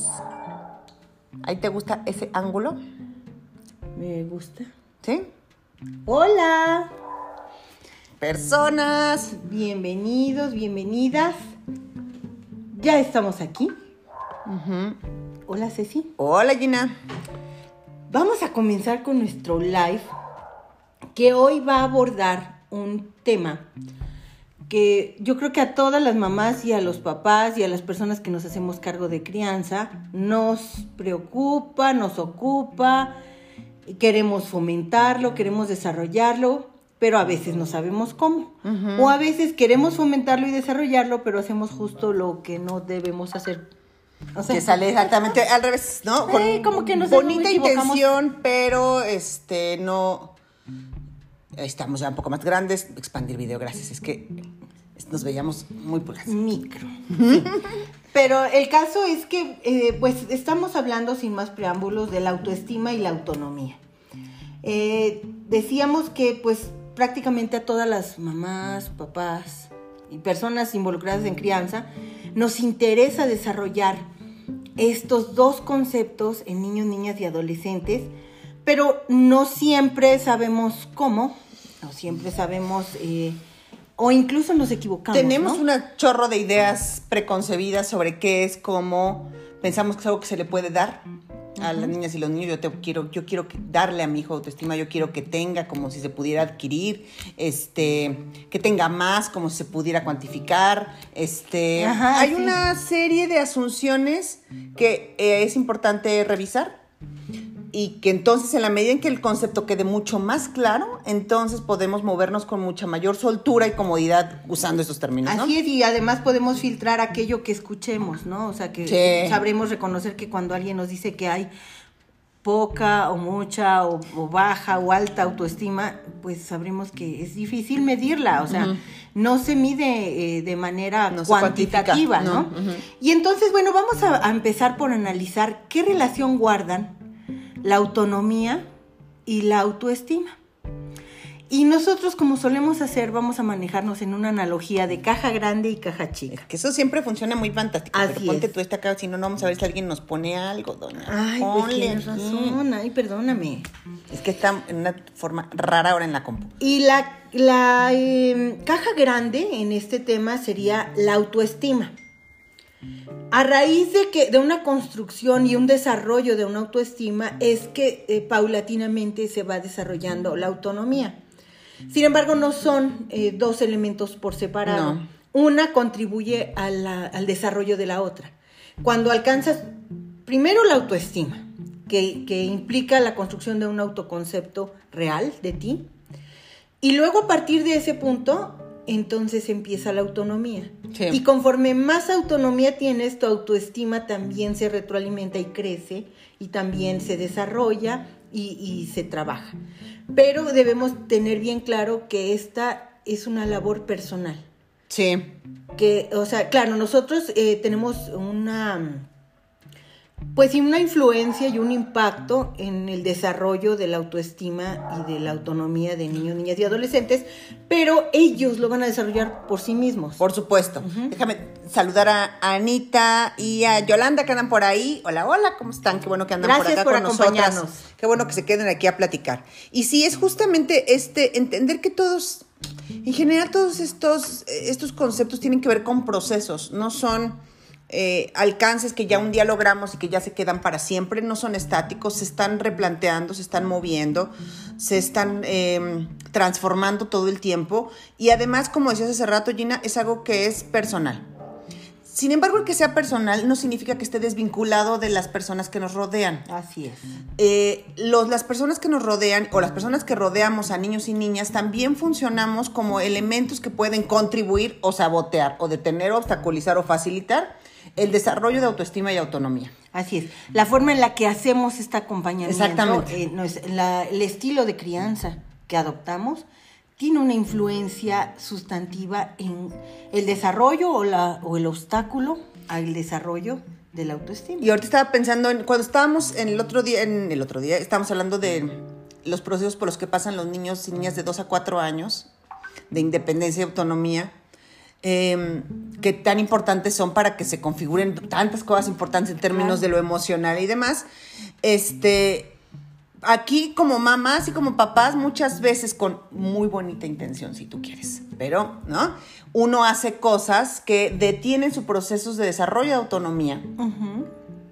Ahí estamos. ¿Ahí te gusta ese ángulo? Me gusta. ¿Sí? Hola. Personas. Bienvenidos, bienvenidas. Ya estamos aquí. Hola Ceci. Hola Gina. Vamos a comenzar con nuestro live que hoy va a abordar un tema que yo creo que a todas las mamás y a los papás y a las personas que nos hacemos cargo de crianza nos preocupa, nos ocupa, queremos fomentarlo, queremos desarrollarlo, pero a veces no sabemos cómo. O a veces queremos fomentarlo y desarrollarlo, pero hacemos justo lo que no debemos hacer. O sea, que sale exactamente al revés, ¿no? Sí, como que nos bonita intención, pero este no estamos ya un poco más grandes, expandir video, gracias. Es que nos veíamos muy pulgas. Micro. Pero el caso es que, eh, pues, estamos hablando sin más preámbulos de la autoestima y la autonomía. Eh, decíamos que, pues, prácticamente a todas las mamás, papás y personas involucradas en crianza, nos interesa desarrollar estos dos conceptos en niños, niñas y adolescentes, pero no siempre sabemos cómo, no siempre sabemos eh, o incluso nos equivocamos. Tenemos un chorro de ideas preconcebidas sobre qué es, cómo pensamos que es algo que se le puede dar a las niñas y los niños. Yo te quiero, yo quiero darle a mi hijo autoestima, yo quiero que tenga como si se pudiera adquirir, este, que tenga más como si se pudiera cuantificar. Este, hay una serie de asunciones que eh, es importante revisar y que entonces en la medida en que el concepto quede mucho más claro, entonces podemos movernos con mucha mayor soltura y comodidad usando esos términos. Así es, y además podemos filtrar aquello que escuchemos, ¿no? O sea, que sabremos reconocer que cuando alguien nos dice que hay poca o mucha o, baja o alta autoestima, pues sabremos que es difícil medirla, o sea, no se mide eh, de manera cuantitativa, ¿no? Y entonces, bueno, vamos a empezar por analizar qué relación guardan la autonomía y la autoestima. Y nosotros, como solemos hacer, vamos a manejarnos en una analogía de caja grande y caja chica. que eso siempre funciona muy fantástico. pero ponte tú esta caja, si no, no vamos a ver si alguien nos pone algo, doña. Ay, pues tienes razón. Ay, perdóname. Es que está en una forma rara ahora en la compu. Y la, la em, caja grande en este tema sería la autoestima. A raíz de que de una construcción y un desarrollo de una autoestima es que eh, paulatinamente se va desarrollando la autonomía. Sin embargo, no son eh, dos elementos por separado. Una contribuye al desarrollo de la otra. Cuando alcanzas primero la autoestima, que, que implica la construcción de un autoconcepto real de ti, y luego a partir de ese punto entonces empieza la autonomía. Y conforme más autonomía tienes, tu autoestima también se retroalimenta y crece y también se desarrolla y, se trabaja. Pero debemos tener bien claro que esta es una labor personal. Sí. Que, o sea, claro, nosotros eh, tenemos una pues sí, una influencia y un impacto en el desarrollo de la autoestima y de la autonomía de niños, niñas y adolescentes, pero ellos lo van a desarrollar por sí mismos. Por supuesto. Déjame saludar a Anita y a Yolanda que andan por ahí. Hola, hola, ¿cómo están? Qué bueno que andan por acá por con acompañarnos. Qué bueno que se queden aquí a platicar. Y sí, es justamente este, entender que todos, en general, todos estos, estos conceptos tienen que ver con procesos, no son eh, alcances que ya un día logramos y que ya se quedan para siempre, no son estáticos, se están replanteando, se están moviendo, se están em, transformando todo el tiempo y además, como decías hace rato, Gina, es algo que es personal. Sin embargo, el que sea personal no significa que esté desvinculado de las personas que nos rodean. Así es. Eh, los, las personas que nos rodean o las personas que rodeamos a niños y niñas también funcionamos como elementos que pueden contribuir o sabotear o detener, obstaculizar o facilitar el desarrollo de autoestima y autonomía. Así es. La forma en la que hacemos este acompañamiento, Exactamente. Eh, el estilo de crianza que adoptamos, tiene una influencia sustantiva en el desarrollo o, la, o el obstáculo al desarrollo de la autoestima. Y ahorita estaba pensando en cuando estábamos en el otro día, en el otro día, estábamos hablando de los procesos por los que pasan los niños y niñas de 2 a 4 años de independencia y autonomía eh, que tan importantes son para que se configuren tantas cosas importantes en términos de lo emocional y demás. Este, aquí como mamás y como papás muchas veces con muy bonita intención si tú quieres, pero ¿no? Uno hace cosas que detienen su proceso de desarrollo de autonomía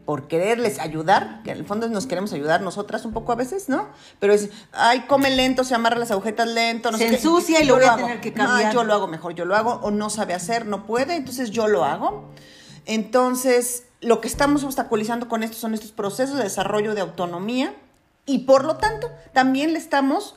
por quererles ayudar, que en el fondo nos queremos ayudar nosotras un poco a veces, ¿no? Pero es, ay, come lento, se amarra las agujetas lento, no se sé ensucia y lo voy a tener que cambiar. No, yo lo hago mejor, yo lo hago, o no sabe hacer, no puede, entonces yo lo hago. Entonces, lo que estamos obstaculizando con esto son estos procesos de desarrollo de autonomía y por lo tanto también le estamos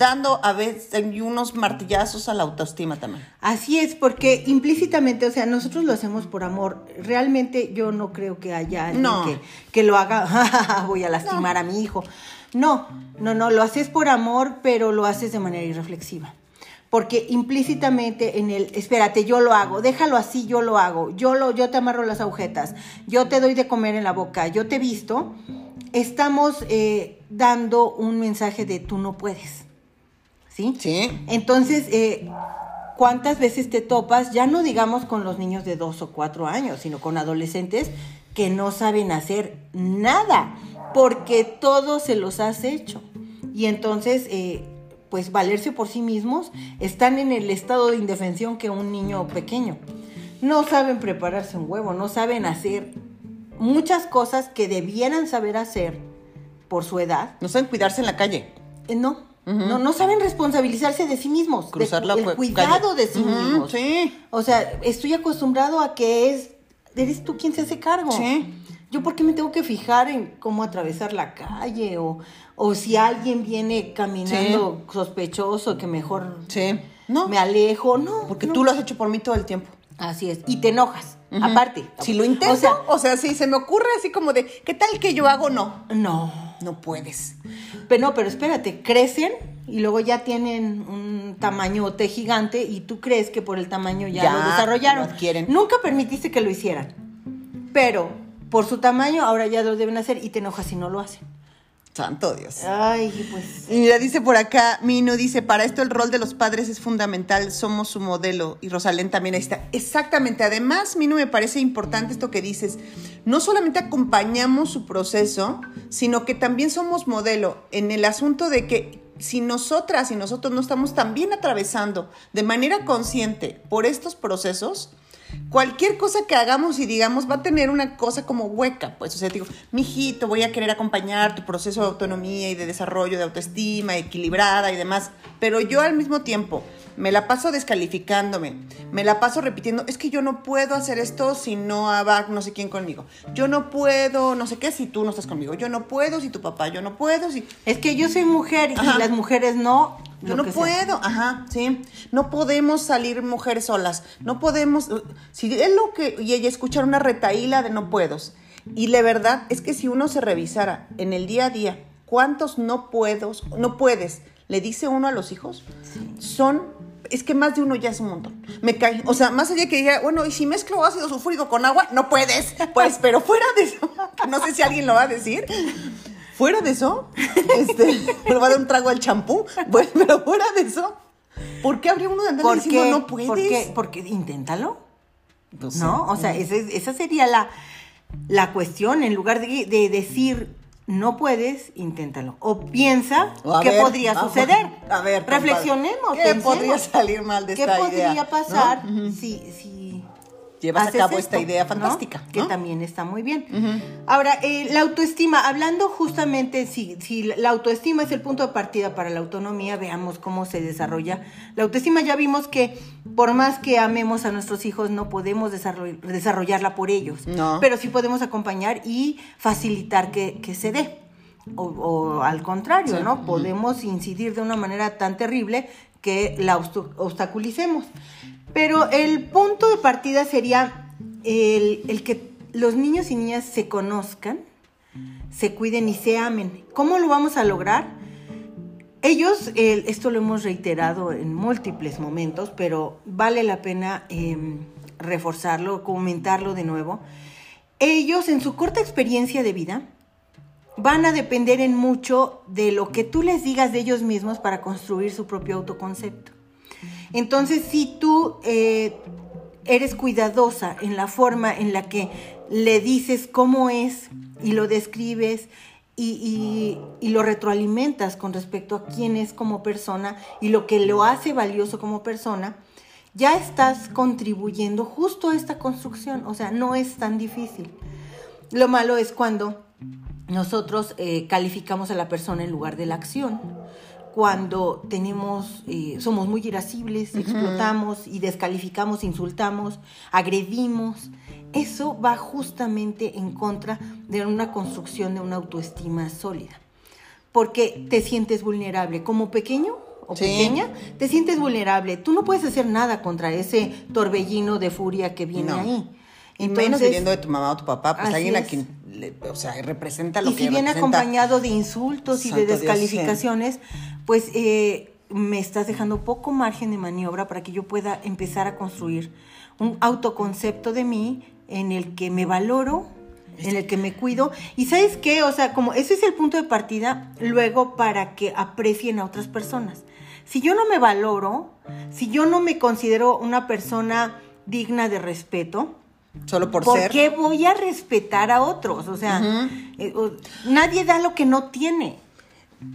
dando a veces unos martillazos a la autoestima también. Así es, porque implícitamente, o sea, nosotros lo hacemos por amor. Realmente yo no creo que haya alguien que, que, lo haga, voy a lastimar a mi hijo. No, no, no, lo haces por amor, pero lo haces de manera irreflexiva. Porque implícitamente en el, espérate, yo lo hago, déjalo así, yo lo hago, yo, lo, yo te amarro las agujetas, yo te doy de comer en la boca, yo te visto, estamos eh, dando un mensaje de tú no puedes. ¿Sí? Sí. Entonces, eh, ¿cuántas veces te topas, ya no digamos con los niños de dos o cuatro años, sino con adolescentes que no saben hacer nada, porque todo se los has hecho? Y entonces, eh, pues valerse por sí mismos, están en el estado de indefensión que un niño pequeño. No saben prepararse un huevo, no saben hacer muchas cosas que debieran saber hacer por su edad. No saben cuidarse en la calle. Eh, no, no, no saben responsabilizarse de sí mismos. Cruzar la el cuidado de sí mismos. Sí. O sea, estoy acostumbrado a que es, eres tú quien se hace cargo. Sí. Yo por qué me tengo que fijar en cómo atravesar la calle o, o si alguien viene caminando sospechoso que mejor sí. no. me alejo. No. Porque tú lo has hecho por mí todo el tiempo. Así es. Y te enojas. Aparte. Si lo intento, o sea, si se me ocurre así como de, ¿qué tal que yo hago? No. No. No puedes. Pero no, pero espérate, crecen y luego ya tienen un tamañote gigante y tú crees que por el tamaño ya, lo desarrollaron. Lo Nunca permitiste que lo hicieran. Pero por su tamaño ahora ya lo deben hacer y te enojas si no lo hacen. Santo Dios. Ay, pues. Y mira, dice por acá, Mino dice, para esto el rol de los padres es fundamental, somos su modelo. Y Rosalén también ahí está. Exactamente. Además, Mino, me parece importante esto que dices. No solamente acompañamos su proceso, sino que también somos modelo en el asunto de que si nosotras y nosotros no estamos también atravesando de manera consciente por estos procesos, cualquier cosa que hagamos y digamos va a tener una cosa como hueca, pues, o sea, digo, mijito, voy a querer acompañar tu proceso de autonomía y de desarrollo de autoestima equilibrada y demás, pero yo al mismo tiempo me la paso descalificándome, me la paso repitiendo, es que yo no puedo hacer esto si no va no sé quién conmigo, yo no puedo, no sé qué, si tú no estás conmigo, yo no puedo, si tu papá, yo no puedo, si... Es que yo soy mujer y las mujeres no, yo no puedo, ajá, sí. No podemos salir mujeres solas. No podemos. Si es lo que. Y ella escuchar una retaíla de no puedo. Y la verdad es que si uno se revisara en el día a día, ¿cuántos no puedo, no puedes? Le dice uno a los hijos. Son. Es que más de uno ya es un montón. Me cae. O sea, más allá que diga, bueno, y si mezclo ácido sulfúrico con agua, no puedes. Pues, pero fuera de eso, no sé si alguien lo va a decir. Fuera de eso, este, me va a dar un trago al champú, bueno, pero fuera de eso, ¿por qué habría uno de andar diciendo no puedes? ¿Por qué? Porque inténtalo. ¿No? O sea, esa, sería la, la cuestión. En lugar de, decir no puedes, inténtalo. O piensa qué podría suceder. A ver, reflexionemos. ¿Qué podría salir mal de esta idea? ¿Qué podría pasar si, si llevas a cabo esta idea fantástica. Que también está muy bien. Ahora, eh, la autoestima, hablando justamente, si, si la autoestima es el punto de partida para la autonomía, veamos cómo se desarrolla. La autoestima ya vimos que por más que amemos a nuestros hijos, no podemos desarrollarla por ellos. No. Pero sí podemos acompañar y facilitar que, se dé. O, al contrario, ¿no? Podemos incidir de una manera tan terrible que la obstaculicemos. Pero el punto de partida sería el, que los niños y niñas se conozcan, se cuiden y se amen. ¿Cómo lo vamos a lograr? Ellos, esto lo hemos reiterado en múltiples momentos, pero vale la pena em, reforzarlo, comentarlo de nuevo. Ellos, en su corta experiencia de vida, van a depender en mucho de lo que tú les digas de ellos mismos para construir su propio autoconcepto. Entonces, si tú eh, eres cuidadosa en la forma en la que le dices cómo es y lo describes y, lo retroalimentas con respecto a quién es como persona y lo que lo hace valioso como persona, ya estás contribuyendo justo a esta construcción. O sea, no es tan difícil. Lo malo es cuando nosotros eh, calificamos a la persona en lugar de la acción cuando tenemos, eh, somos muy irascibles, explotamos y descalificamos, insultamos, agredimos. Eso va justamente en contra de una construcción de una autoestima sólida. Porque te sientes vulnerable. Como pequeño o pequeña, te sientes vulnerable. Tú no puedes hacer nada contra ese torbellino de furia que viene ahí. Y menos viviendo de tu mamá o tu papá, pues alguien a quien, o sea, representa lo y que si viene acompañado de insultos y de descalificaciones, pues eh, me estás dejando poco margen de maniobra para que yo pueda empezar a construir un autoconcepto de mí en el que me valoro, en el que me cuido. Y sabes qué, o sea, como ese es el punto de partida, luego para que aprecien a otras personas. Si yo no me valoro, si yo no me considero una persona digna de respeto, Solo por, ser. ¿Por qué voy a respetar a otros? O sea, eh, nadie da lo que no tiene.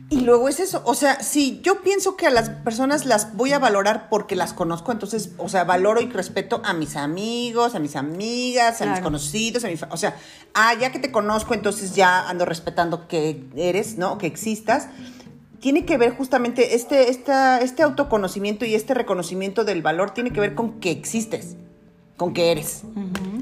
Y luego es eso, o sea, si yo pienso que a las personas las voy a valorar porque las conozco, entonces, o sea, valoro y respeto a mis amigos, a mis amigas, a mis conocidos, a mi o sea, ah, ya que te conozco, entonces ya ando respetando que eres, ¿no? Que existas. Tiene que ver justamente este, esta, este autoconocimiento y este reconocimiento del valor tiene que ver con que existes con que eres.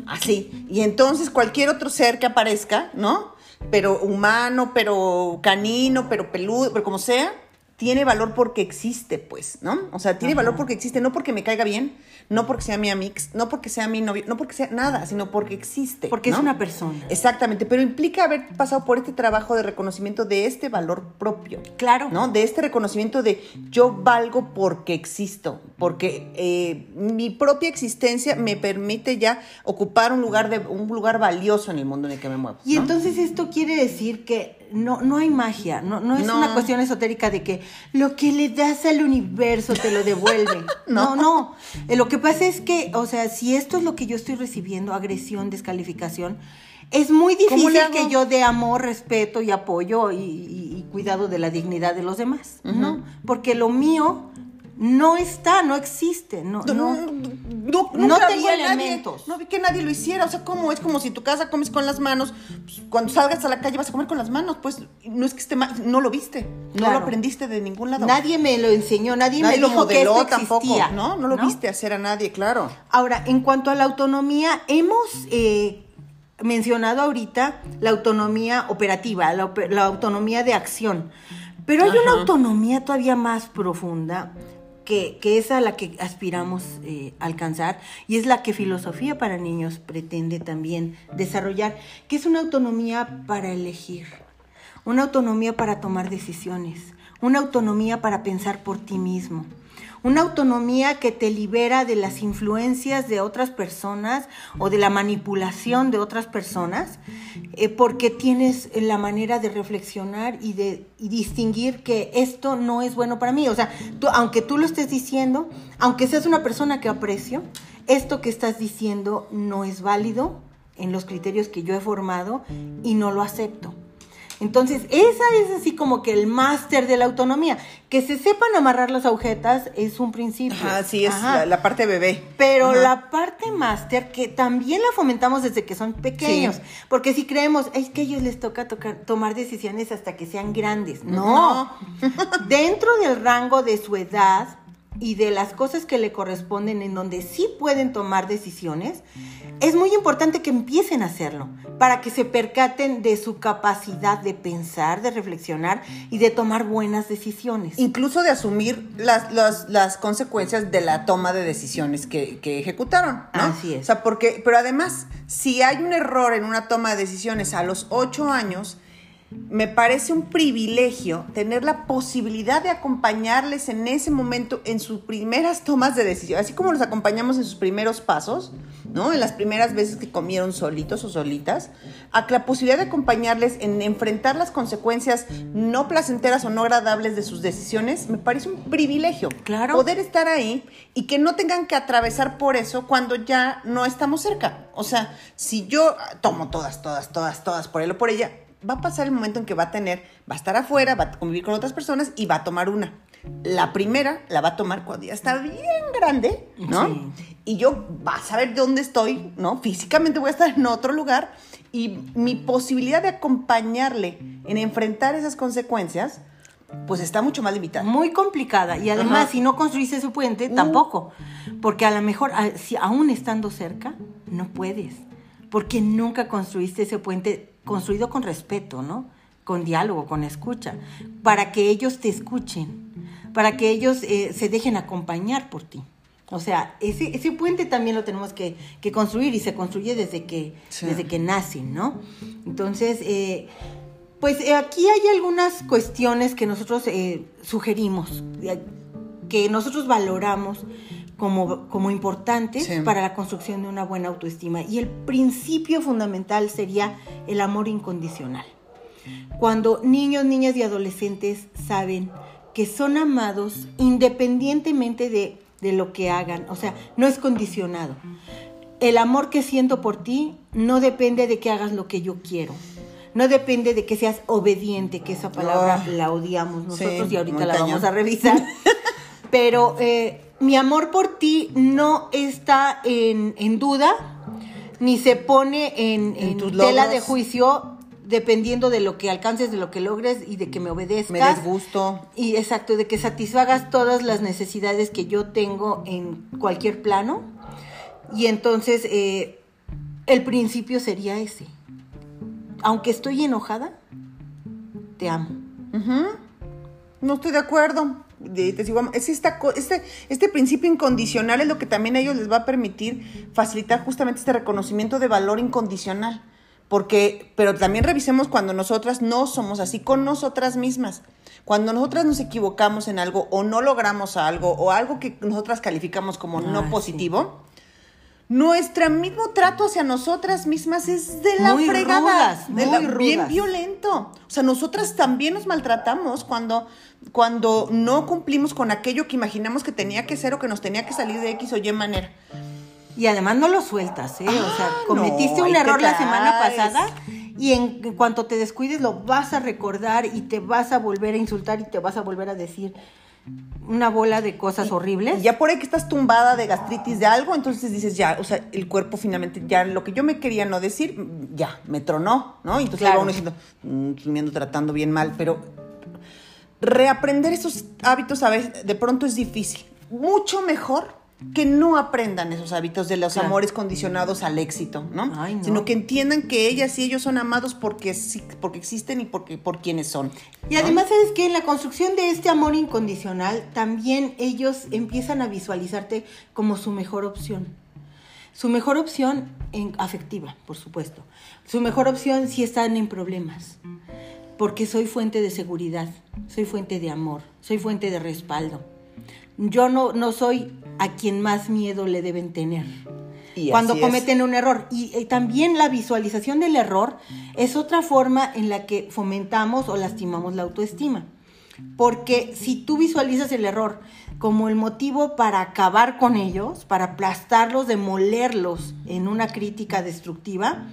Así. Y entonces cualquier otro ser que aparezca, ¿no? Pero humano, pero canino, pero peludo, pero como sea, tiene valor porque existe, pues, ¿no? O sea, tiene valor porque existe, no porque me caiga bien, no porque sea mi amix, no porque sea mi novio, no porque sea nada, sino porque existe. Porque es una persona. Exactamente, pero implica haber pasado por este trabajo de reconocimiento de este valor propio. Claro. ¿No? De este reconocimiento de yo valgo porque existo, porque eh, mi propia existencia me permite ya ocupar un lugar, de, un lugar valioso en el mundo en el que me muevo. Y entonces esto quiere decir que no, no hay magia, no, no es una cuestión esotérica de que lo que le das al universo te lo devuelve. no, no. no. Eh, lo que pasa es que, o sea, si esto es lo que yo estoy recibiendo, agresión, descalificación, es muy difícil que yo dé amor, respeto y apoyo y, cuidado de la dignidad de los demás, ¿no? Porque lo mío no está, no existe, no, no, no, no, tengo elementos. no vi que nadie lo hiciera, o sea, ¿cómo? Es como si tu casa comes con las manos, pues, cuando salgas a la calle vas a comer con las manos, pues no es que esté mal, no lo viste, no lo aprendiste de ningún lado. Nadie me lo enseñó, nadie, me lo dijo modeló tampoco, ¿no? No lo viste hacer a nadie, claro. Ahora, en cuanto a la autonomía, hemos... Eh, mencionado ahorita la autonomía operativa, la, autonomía de acción, pero hay una autonomía todavía más profunda que, es a la que aspiramos eh, alcanzar y es la que Filosofía para Niños pretende también desarrollar, que es una autonomía para elegir, una autonomía para tomar decisiones, una autonomía para pensar por ti mismo, una autonomía que te libera de las influencias de otras personas o de la manipulación de otras personas, eh, porque tienes la manera de reflexionar y de distinguir que esto no es bueno para mí. O sea, tú, aunque tú lo estés diciendo, aunque seas una persona que aprecio, esto que estás diciendo no es válido en los criterios que yo he formado y no lo acepto. Entonces, esa es así como que el máster de la autonomía. Que se sepan amarrar las agujetas es un principio. Ajá, sí, es La, parte bebé. Pero la parte máster, que también la fomentamos desde que son pequeños. Porque si creemos, es que a ellos les toca tomar decisiones hasta que sean grandes. no. Dentro del rango de su edad, y de las cosas que le corresponden en donde sí pueden tomar decisiones, es muy importante que empiecen a hacerlo para que se percaten de su capacidad de pensar, de reflexionar y de tomar buenas decisiones. Incluso de asumir las, las, consecuencias de la toma de decisiones que, que, ejecutaron. ¿no? Así es. O sea, porque, pero además, si hay un error en una toma de decisiones a los ocho años, me parece un privilegio tener la posibilidad de acompañarles en ese momento en sus primeras tomas de decisión, así como los acompañamos en sus primeros pasos, ¿no? En las primeras veces que comieron solitos o solitas, a la posibilidad de acompañarles en enfrentar las consecuencias no placenteras o no agradables de sus decisiones, me parece un privilegio. Claro. Poder estar ahí y que no tengan que atravesar por eso cuando ya no estamos cerca. O sea, si yo tomo todas, todas, todas, todas por él o por ella, va a pasar el momento en que va a tener, va a estar afuera, va a convivir con otras personas y va a tomar una. La primera la va a tomar cuando ya está bien grande, ¿no? Y yo va a saber dónde estoy, ¿no? Físicamente voy a estar en otro lugar y mi posibilidad de acompañarle en enfrentar esas consecuencias, pues está mucho más limitada. Muy complicada. Y además, si no construiste ese puente, uh. tampoco. Porque a lo mejor, si aún estando cerca, no puedes. Porque nunca construiste ese puente construido con respeto, ¿no? Con diálogo, con escucha, para que ellos te escuchen, para que ellos eh, se dejen acompañar por ti. O sea, ese, ese puente también lo tenemos que, construir y se construye desde que, desde que nacen, ¿no? Entonces, eh, pues eh, aquí hay algunas cuestiones que nosotros sugerimos, que nosotros valoramos como, como importantes para la construcción de una buena autoestima. Y el principio fundamental sería el amor incondicional. Cuando niños, niñas y adolescentes saben que son amados independientemente de, de lo que hagan, o sea, no es condicionado. El amor que siento por ti no depende de que hagas lo que yo quiero. No depende de que seas obediente, que esa palabra la odiamos nosotros y ahorita la vamos a revisar. Pero eh, mi amor por ti no está en, duda, ni se pone en, tela de juicio dependiendo de lo que alcances, de lo que logres y de que me obedezcas. Me des gusto. Y exacto, de que satisfagas todas las necesidades que yo tengo en cualquier plano. Y entonces eh, el principio sería ese. Aunque estoy enojada, te amo. No estoy de acuerdo es esta, este, este principio incondicional es lo que también a ellos les va a permitir facilitar justamente este reconocimiento de valor incondicional. Porque, pero también revisemos cuando nosotras no somos así con nosotras mismas. Cuando nosotras nos equivocamos en algo o no logramos algo o algo que nosotras calificamos como no ah, positivo, nuestro mismo trato hacia nosotras mismas es de la fregada, bien violento. O sea, nosotras también nos maltratamos cuando, cuando no cumplimos con aquello que imaginamos que tenía que ser o que nos tenía que salir de X o Y manera. Y además no lo sueltas, ¿eh? o sea, ah, cometiste un error la semana pasada y en cuanto te descuides lo vas a recordar y te vas a volver a insultar y te vas a volver a decir, una bola de cosas horribles. ya por ahí que estás tumbada de gastritis de algo, entonces dices, ya, o sea, el cuerpo finalmente, ya lo que yo me quería no decir, ya, me tronó, ¿no? Y entonces va uno diciendo, mmm, tratando bien mal, pero reaprender esos hábitos a veces de pronto es difícil. Mucho mejor que no aprendan esos hábitos de los amores condicionados al éxito, ¿no? Sino que entiendan que ellas y ellos son amados porque, porque existen y porque, por quienes son. Y además, ¿sabes que En la construcción de este amor incondicional, también ellos empiezan a visualizarte como su mejor opción. Su mejor opción en afectiva, por supuesto. Su mejor opción si están en problemas. Porque soy fuente de seguridad, soy fuente de amor, soy fuente de respaldo yo no, no soy a quien más miedo le deben tener. cuando cometen un error. Y, también la visualización del error es otra forma en la que fomentamos o lastimamos la autoestima. Porque si tú visualizas el error como el motivo para acabar con ellos, para aplastarlos, demolerlos en una crítica destructiva,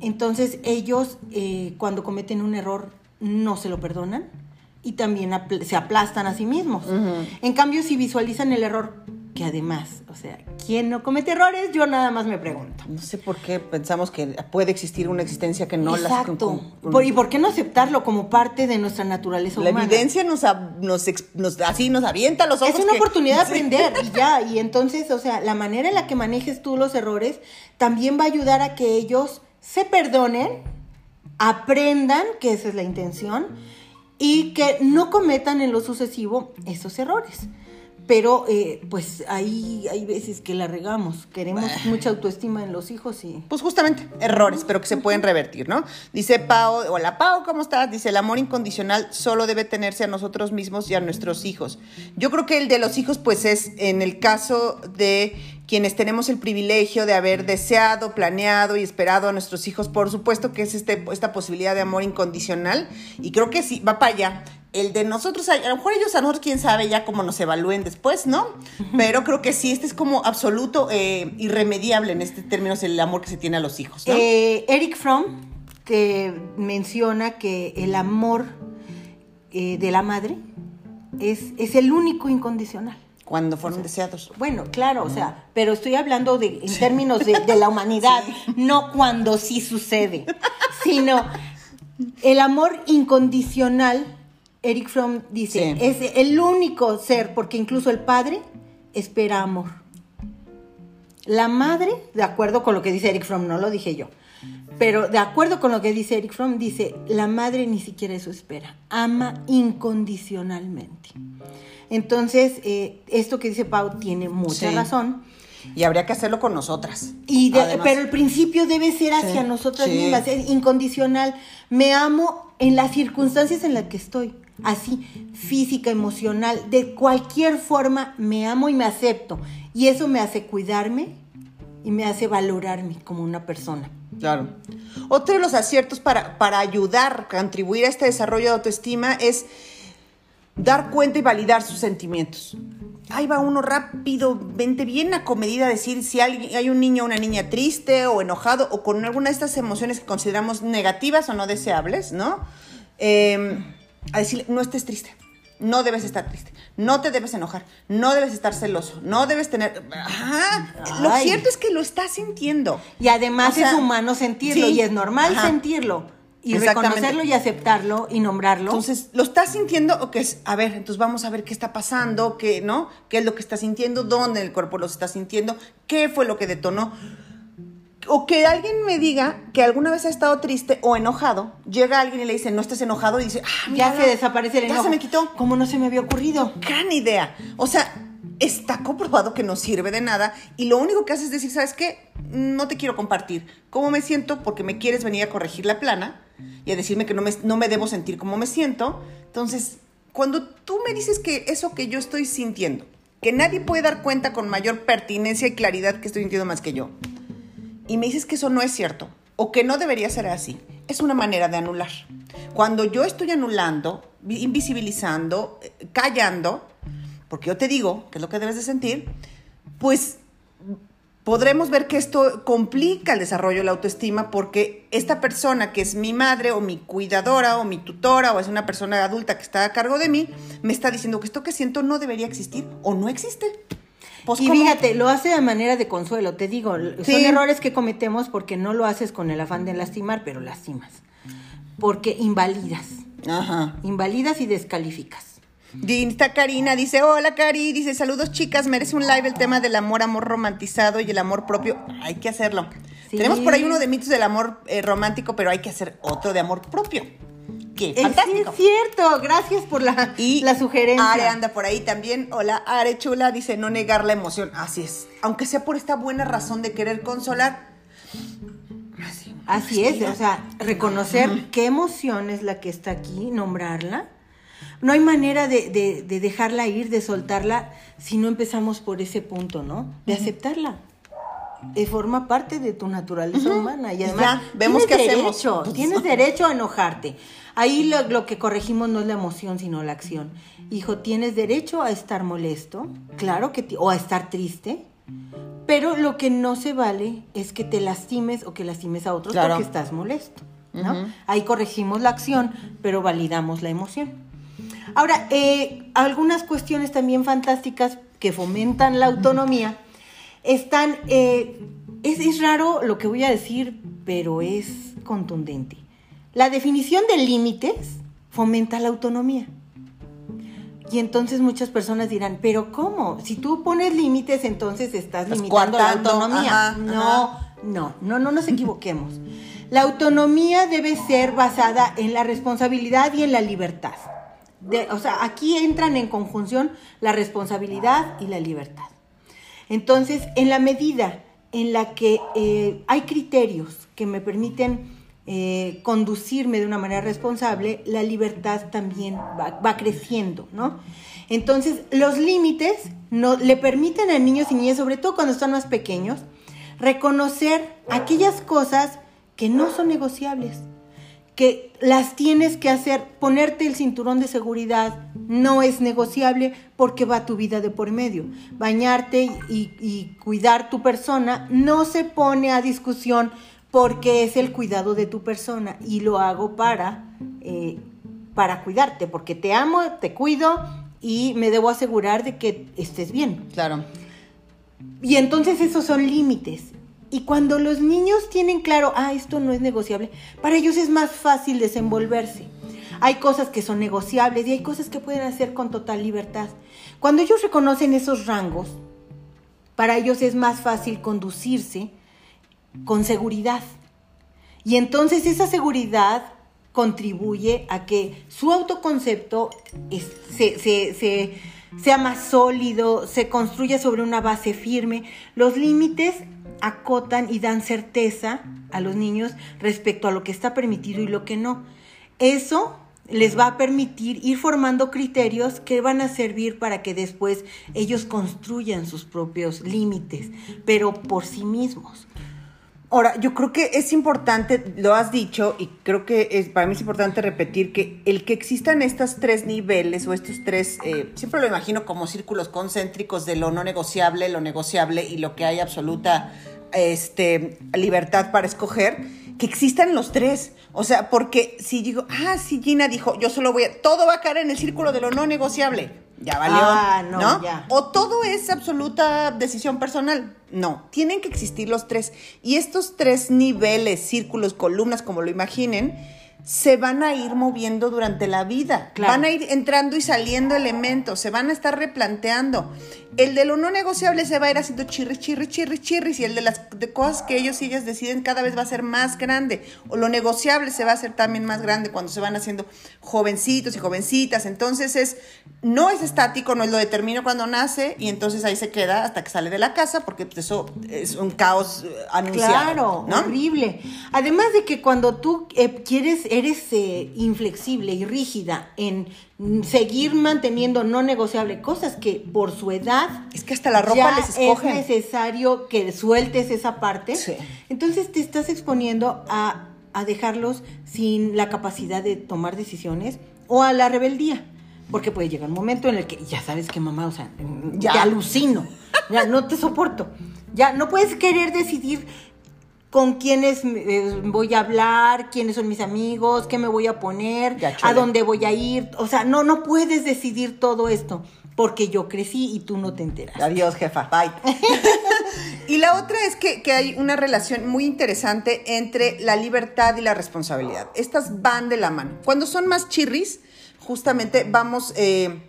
entonces ellos eh, cuando cometen un error no se lo perdonan, y también se aplastan a sí mismos. En cambio, si visualizan el error, que además, o sea, ¿quién no comete errores? Yo nada más me pregunto. No sé por qué pensamos que puede existir una existencia que no Exacto. las... ¿Y por qué no aceptarlo como parte de nuestra naturaleza humana? La evidencia nos, nos, así nos avienta los ojos. Es una oportunidad de aprender y ya. Y entonces, o sea, la manera en la que manejes tú los errores también va a ayudar a que ellos se perdonen, aprendan, que esa es la intención, y que no cometan en lo sucesivo esos errores. pero eh, pues ahí hay veces que la regamos, queremos mucha autoestima en los hijos y... Pues justamente, errores, pero que se pueden revertir, ¿no? Dice Pau, hola Pau, ¿cómo estás? Dice, el amor incondicional solo debe tenerse a nosotros mismos y a nuestros hijos. Yo creo que el de los hijos, pues es en el caso de quienes tenemos el privilegio de haber deseado, planeado y esperado a nuestros hijos, por supuesto que es este, esta posibilidad de amor incondicional y creo que sí, va para allá el de nosotros, a lo mejor ellos a nosotros, quién sabe ya cómo nos evalúen después, ¿no? Pero creo que sí, este es como absoluto, eh, irremediable en este término, es el amor que se tiene a los hijos, ¿no? Eh, Eric Fromm te menciona que el amor eh, de la madre es, es el único incondicional. Cuando fueron deseados. Bueno, claro, o sea, pero estoy hablando de, en términos de, la humanidad, no cuando sí sucede, sino el amor incondicional Eric Fromm dice, es el único ser, porque incluso el padre espera amor. La madre, de acuerdo con lo que dice Eric Fromm, no lo dije yo, pero de acuerdo con lo que dice Eric Fromm, dice, la madre ni siquiera eso espera, ama incondicionalmente. Entonces, eh, esto que dice Pau tiene mucha razón. Y habría que hacerlo con nosotras. Y pero el principio debe ser hacia nosotras mismas, es incondicional. Me amo en las circunstancias en las que estoy así, física, emocional, de cualquier forma, me amo y me acepto. Y eso me hace cuidarme y me hace valorarme como una persona. Claro. Otro de los aciertos para, para ayudar, contribuir a este desarrollo de autoestima es dar cuenta y validar sus sentimientos. Ahí va uno rápido, vente bien acomedida a decir si hay, hay un niño o una niña triste o enojado o con alguna de estas emociones que consideramos negativas o no deseables, ¿no? Eh, a decirle, no estés triste, no debes estar triste, no te debes enojar, no debes estar celoso, no debes tener... Ajá, lo cierto es que lo estás sintiendo. Y además es humano sentirlo y es normal sentirlo. Y reconocerlo y aceptarlo y nombrarlo. Entonces, ¿lo estás sintiendo o qué es? A ver, entonces vamos a ver qué está pasando, qué, ¿no? ¿Qué es lo que está sintiendo? ¿Dónde el cuerpo lo está sintiendo? ¿Qué fue lo que detonó? o que alguien me diga que alguna vez ha estado triste o enojado, llega alguien y le dice, no estés enojado, y dice, ah, ya se desaparece el enojo. Ya se me quitó. ¿Cómo no se me había ocurrido? Gran idea. O sea, está comprobado que no sirve de nada y lo único que hace es decir, ¿sabes qué? No te quiero compartir cómo me siento porque me quieres venir a corregir la plana y a decirme que no me, no me debo sentir como me siento. Entonces, cuando tú me dices que eso que yo estoy sintiendo, que nadie puede dar cuenta con mayor pertinencia y claridad que estoy sintiendo más que yo, y me dices que eso no es cierto o que no debería ser así, es una manera de anular. Cuando yo estoy anulando, invisibilizando, eh, callando, porque yo te digo que es lo que debes de sentir, pues podremos ver que esto complica el desarrollo de la autoestima porque esta persona que es mi madre o mi cuidadora o mi tutora o es una persona adulta que está a cargo de mí, me está diciendo que esto que siento no debería existir o no existe. Pues, y fíjate, lo hace de manera de consuelo, te digo, son errores que cometemos porque no lo haces con el afán de lastimar, pero lastimas. Porque invalidas. Ajá. Invalidas y descalificas. Está Karina, dice, hola Cari, dice, saludos chicas, merece un live el tema del amor, amor romantizado y el amor propio. Hay que hacerlo. Tenemos por ahí uno de mitos del amor eh, romántico, pero hay que hacer otro de amor propio. Qué fantástico. Es cierto, gracias por la, y la sugerencia. Are anda por ahí también. Hola, Are Chula dice no negar la emoción. Así es. Aunque sea por esta buena razón de querer consolar. Así, Así es, o sea, reconocer qué emoción es la que está aquí, nombrarla. No hay manera de, dejarla ir, de soltarla, si no empezamos por ese punto, ¿no? De aceptarla. De forma parte de tu naturaleza humana. Y además, vemos que derecho, Tienes derecho a enojarte. Ahí lo, que corregimos no es la emoción, sino la acción. Hijo, tienes derecho a estar molesto, claro que, o a estar triste, pero lo que no se vale es que te lastimes o que lastimes a otros porque estás molesto. ¿no? Ahí corregimos la acción, pero validamos la emoción. Ahora, eh, algunas cuestiones también fantásticas que fomentan la autonomía están, eh, es raro lo que voy a decir, pero es contundente. La definición de límites fomenta la autonomía. Y entonces muchas personas dirán, pero ¿cómo? Si tú pones límites, entonces estás limitando la autonomía. no, no, no, no nos equivoquemos. La autonomía debe ser basada en la responsabilidad y en la libertad. O sea, aquí entran en conjunción la responsabilidad y la libertad. Entonces, en la medida en la que eh, hay criterios que me permiten eh, conducirme de una manera responsable, la libertad también va, creciendo, ¿no? Entonces, los límites no, le permiten a niños y niñas, sobre todo cuando están más pequeños, reconocer aquellas cosas que no son negociables, que las tienes que hacer, ponerte el cinturón de seguridad no es negociable porque va tu vida de por medio. Bañarte y, cuidar tu persona no se pone a discusión porque es el cuidado de tu persona y lo hago para, eh, para cuidarte, porque te amo, te cuido y me debo asegurar de que estés bien. Claro. Y entonces esos son límites. Y cuando los niños tienen claro, ah, esto no es negociable, para ellos es más fácil desenvolverse. Hay cosas que son negociables y hay cosas que pueden hacer con total libertad. Cuando ellos reconocen esos rangos, para ellos es más fácil conducirse con seguridad. Y entonces esa seguridad contribuye a que su autoconcepto sea más sólido, se construya sobre una base firme. Los límites acotan y dan certeza a los niños respecto a lo que está permitido y lo que no. Eso les va a permitir ir formando criterios que van a servir para que después ellos construyan sus propios límites, pero por sí mismos. Ahora, yo creo que es importante, lo has dicho, y creo que es, para mí es importante repetir que el que existan estos tres niveles o estos tres, eh, siempre lo imagino como círculos concéntricos de lo no negociable, lo negociable y lo que hay absoluta este, libertad para escoger, que existan los tres. O sea, porque si digo, ah, si Gina dijo, yo solo voy a, todo va a caer en el círculo de lo no negociable ya valió, ah, no, O todo es absoluta decisión personal. No, tienen que existir los tres. Y estos tres niveles, círculos, columnas, como lo imaginen, se van a ir moviendo durante la vida. Van a ir entrando y saliendo elementos, se van a estar replanteando. El de lo no negociable se va a ir haciendo chirri, chirri, chirri, chirri, y el de las de cosas que ellos y ellas deciden cada vez va a ser más grande. O lo negociable se va a hacer también más grande cuando se van haciendo jovencitos y jovencitas. Entonces es, no es estático, no es lo determino cuando nace y entonces ahí se queda hasta que sale de la casa porque eso es un caos eh, anunciado. Claro, horrible. Además de que cuando tú eh, quieres, eres eh, inflexible y rígida en seguir manteniendo no negociable cosas que por su edad es que hasta la ropa les escogen. es necesario que sueltes esa parte. Entonces te estás exponiendo a, a, dejarlos sin la capacidad de tomar decisiones o a la rebeldía porque puede llegar un momento en el que ya sabes que mamá o sea ya. alucino. Ya no te soporto. Ya no puedes querer decidir con quiénes eh, voy a hablar, quiénes son mis amigos, qué me voy a poner, a dónde voy a ir. O sea, no, no puedes decidir todo esto porque yo crecí y tú no te enteras. Adiós, jefa. Bye. y la otra es que, hay una relación muy interesante entre la libertad y la responsabilidad. Estas van de la mano. Cuando son más chirris, justamente vamos... Eh,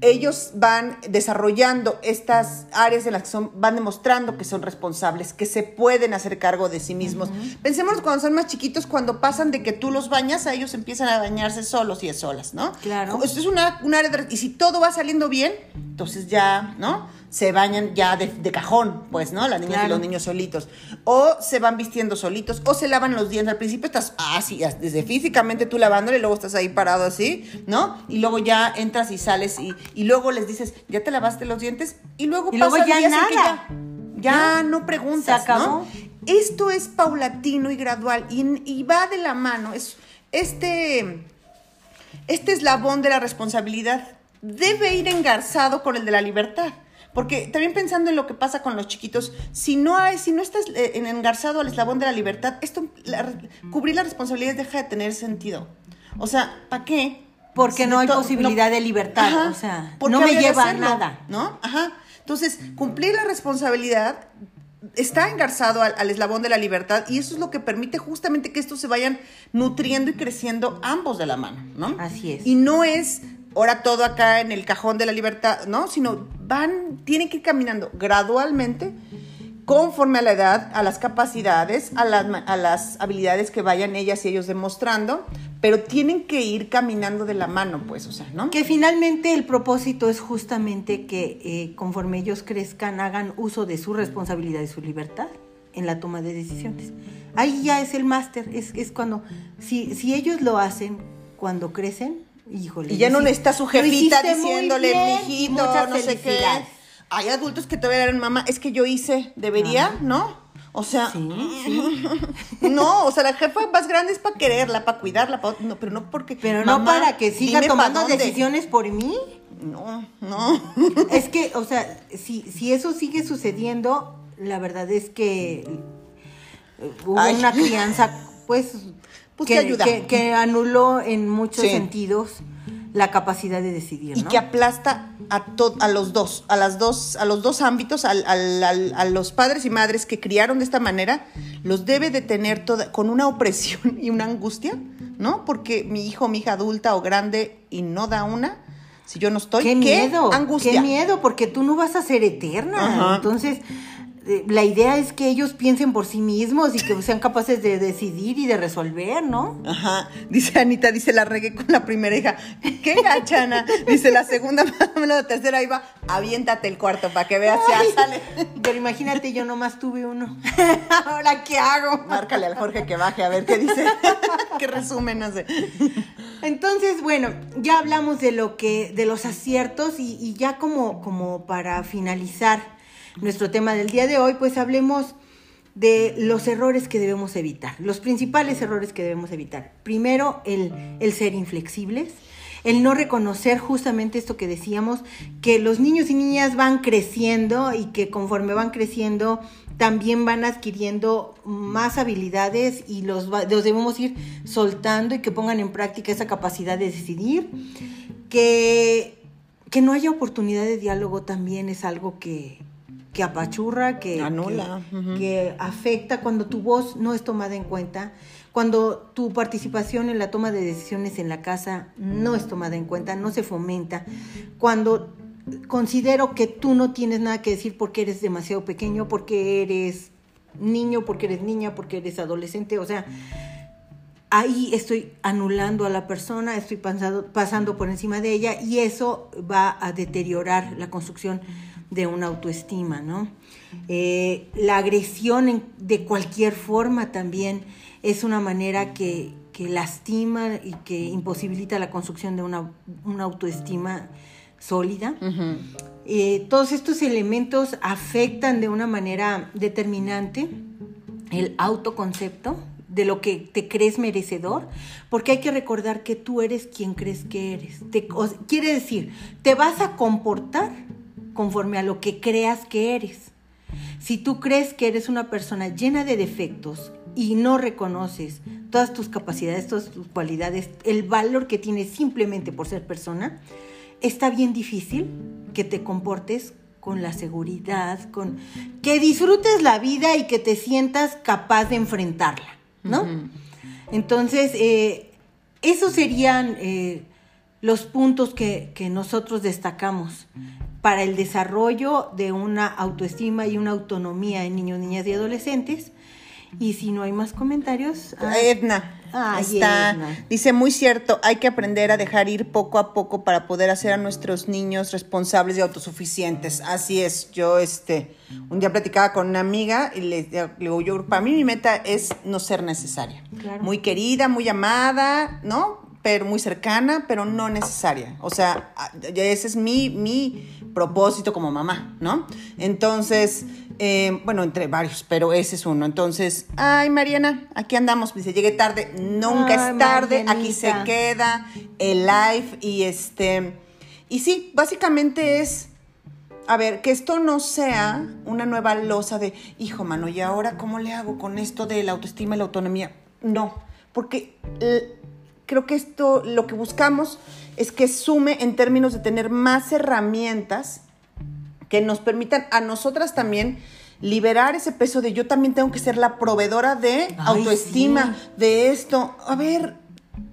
ellos van desarrollando estas áreas en las que son, van demostrando que son responsables, que se pueden hacer cargo de sí mismos. Pensemos cuando son más chiquitos, cuando pasan de que tú los bañas, a ellos empiezan a bañarse solos y solas, ¿no? Claro. Esto es una, un área de, y si todo va saliendo bien, entonces ya, ¿no? Se bañan ya de, cajón, pues, ¿no? Las niñas y los niños solitos. O se van vistiendo solitos, o se lavan los dientes. Al principio estás así, desde físicamente tú lavándole, y luego estás ahí parado así, ¿no? Y luego ya entras y sales y, y luego les dices, ¿ya te lavaste los dientes? Y luego y luego ya nada. Ya, no preguntas, ¿no? Esto es paulatino y gradual y, y va de la mano. Es, este, este eslabón de la responsabilidad debe ir engarzado con el de la libertad. Porque también pensando en lo que pasa con los chiquitos, si no hay, si no estás eh, engarzado al eslabón de la libertad, esto, cubrir las responsabilidades deja de tener sentido. O sea, ¿para qué? Porque no hay posibilidad de libertad, o sea, no me lleva a nada. ¿No? Ajá. Entonces, cumplir la responsabilidad está engarzado al, al, eslabón de la libertad y eso es lo que permite justamente que estos se vayan nutriendo y creciendo ambos de la mano, ¿no? Así es. Y no es ahora todo acá en el cajón de la libertad, ¿no? Sino van, tienen que ir caminando gradualmente conforme a la edad, a las capacidades, a las, a las habilidades que vayan ellas y ellos demostrando, pero tienen que ir caminando de la mano, pues, o sea, ¿no? Que finalmente el propósito es justamente que eh, conforme ellos crezcan, hagan uso de su responsabilidad y su libertad en la toma de decisiones. Ahí ya es el máster, es, es cuando, si, si ellos lo hacen cuando crecen, híjole. Y ya no está su jefita diciéndole, mijito, no sé qué. Hay adultos que te verán, mamá, es que yo hice, debería, ¿no? O sea, no, o sea, la jefa más grande es para quererla, para cuidarla, no, pero no porque. Pero no para que siga tomando decisiones por mí. No, no. Es que, o sea, si, si eso sigue sucediendo, la verdad es que eh, hubo una crianza, pues, pues que, ayuda. Que, anuló en muchos sentidos la capacidad de decidir. Y que aplasta a, a los dos, a las dos, a los dos ámbitos, a los padres y madres que criaron de esta manera, los debe de tener toda, con una opresión y una angustia, ¿no? Porque mi hijo, mi hija adulta o grande y no da una, si yo no estoy, qué, miedo, angustia. Qué miedo, porque tú no vas a ser eterna. Entonces, la idea es que ellos piensen por sí mismos y que sean capaces de decidir y de resolver, ¿no? Ajá. Dice Anita, dice la regué con la primera hija. ¡Qué gachana! Dice la segunda, la tercera iba, aviéntate el cuarto para que veas si sale. Pero imagínate, yo nomás tuve uno. ¿Ahora qué hago? Márcale al Jorge que baje a ver qué dice. qué resumen hace. Entonces, bueno, ya hablamos de lo que, de los aciertos y, y ya como, como para finalizar nuestro tema del día de hoy, pues hablemos de los errores que debemos evitar, los principales errores que debemos evitar. Primero, el, el ser inflexibles, el no reconocer justamente esto que decíamos, que los niños y niñas van creciendo y que conforme van creciendo también van adquiriendo más habilidades y los, los debemos ir soltando y que pongan en práctica esa capacidad de decidir, que, que no haya oportunidad de diálogo también es algo que, que apachurra, que, Anula. que, afecta cuando tu voz no es tomada en cuenta, cuando tu participación en la toma de decisiones en la casa no es tomada en cuenta, no se fomenta, cuando considero que tú no tienes nada que decir porque eres demasiado pequeño, porque eres niño, porque eres niña, porque eres adolescente, o sea, ahí estoy anulando a la persona, estoy pasando, pasando por encima de ella y eso va a deteriorar la construcción de una autoestima, ¿no? Eh, la agresión de cualquier forma también es una manera que, lastima y que imposibilita la construcción de una, autoestima sólida. Eh, todos estos elementos afectan de una manera determinante el autoconcepto de lo que te crees merecedor, porque hay que recordar que tú eres quien crees que eres. quiere decir, te vas a comportar conforme a lo que creas que eres. Si tú crees que eres una persona llena de defectos y no reconoces todas tus capacidades, todas tus cualidades, el valor que tienes simplemente por ser persona, está bien difícil que te comportes con la seguridad, con que disfrutes la vida y que te sientas capaz de enfrentarla, ¿no? Entonces, eh, esos serían eh, los puntos que, que nosotros destacamos para el desarrollo de una autoestima y una autonomía en niños, niñas y adolescentes. Y si no hay más comentarios. Ah, Edna. está, dice muy cierto, hay que aprender a dejar ir poco a poco para poder hacer a nuestros niños responsables y autosuficientes. Así es, yo este, un día platicaba con una amiga y le, digo, yo, para mí mi meta es no ser necesaria. Muy querida, muy amada, ¿no? pero muy cercana, pero no necesaria. O sea, ese es mi, mi propósito como mamá, ¿no? Entonces, eh, bueno, entre varios, pero ese es uno. Entonces, ay, Mariana, aquí andamos. Dice, llegué tarde. Nunca es tarde. Aquí se queda el live y este. Y sí, básicamente es. A ver, que esto no sea una nueva losa de, hijo, mano, ¿y ahora cómo le hago con esto de la autoestima y la autonomía? No, porque creo que esto lo que buscamos es que sume en términos de tener más herramientas que nos permitan a nosotras también liberar ese peso de yo también tengo que ser la proveedora de autoestima, de esto. A ver,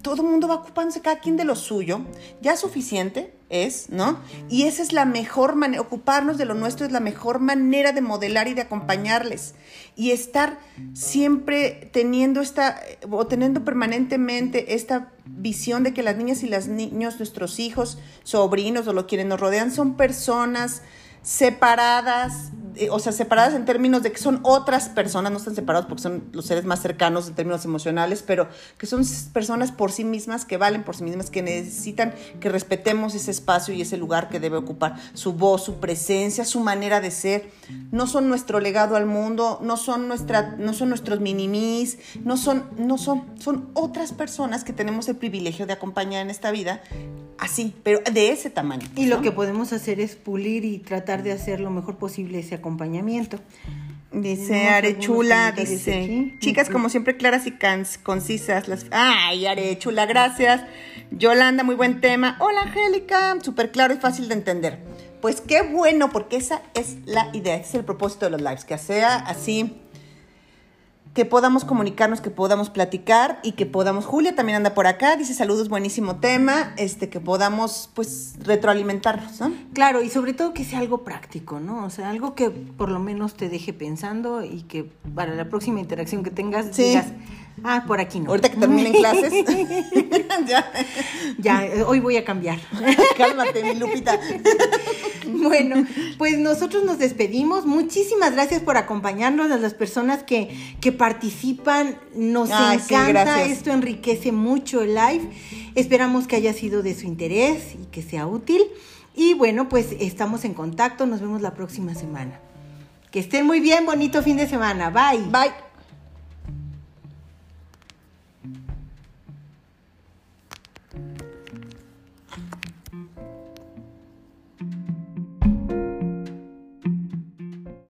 todo el mundo va ocupándose cada quien de lo suyo. Ya es suficiente es, ¿no? Y esa es la mejor manera, ocuparnos de lo nuestro es la mejor manera de modelar y de acompañarles. Y estar siempre teniendo esta, o teniendo permanentemente esta visión de que las niñas y los niños, nuestros hijos, sobrinos o lo quienes nos rodean, son personas separadas, eh, o sea, separadas en términos de que son otras personas, no están separados porque son los seres más cercanos en términos emocionales, pero que son personas por sí mismas, que valen por sí mismas, que necesitan que respetemos ese espacio y ese lugar que debe ocupar, su voz, su presencia, su manera de ser. No son nuestro legado al mundo, no son, nuestra, no son nuestros minimis, no son, no son, son otras personas que tenemos el privilegio de acompañar en esta vida así, pero de ese tamaño. Y lo que podemos hacer es pulir y tratar de hacer lo mejor posible ese acompañamiento. Dice Arechula, dice, chicas como siempre claras y concisas. Las... Ay, Arechula, gracias. Yolanda, muy buen tema. Hola, Angélica, súper claro y fácil de entender. Pues qué bueno, porque esa es la idea, ese es el propósito de los lives, que sea así que podamos comunicarnos, que podamos platicar y que podamos, Julia también anda por acá, dice saludos, buenísimo tema, este, que podamos pues retroalimentarnos, ¿no? Claro, y sobre todo que sea algo práctico, ¿no? O sea, algo que por lo menos te deje pensando y que para la próxima interacción que tengas digas, ah, por aquí no. Ahorita que terminen clases. ya. ya, hoy voy a cambiar. Cálmate, mi Lupita. bueno, pues nosotros nos despedimos. Muchísimas gracias por acompañarnos a las personas que, que participan. Nos encanta, esto enriquece mucho el live. Esperamos que haya sido de su interés y que sea útil. Y bueno, pues estamos en contacto, nos vemos la próxima semana. Que estén muy bien, bonito fin de semana. Bye. Bye.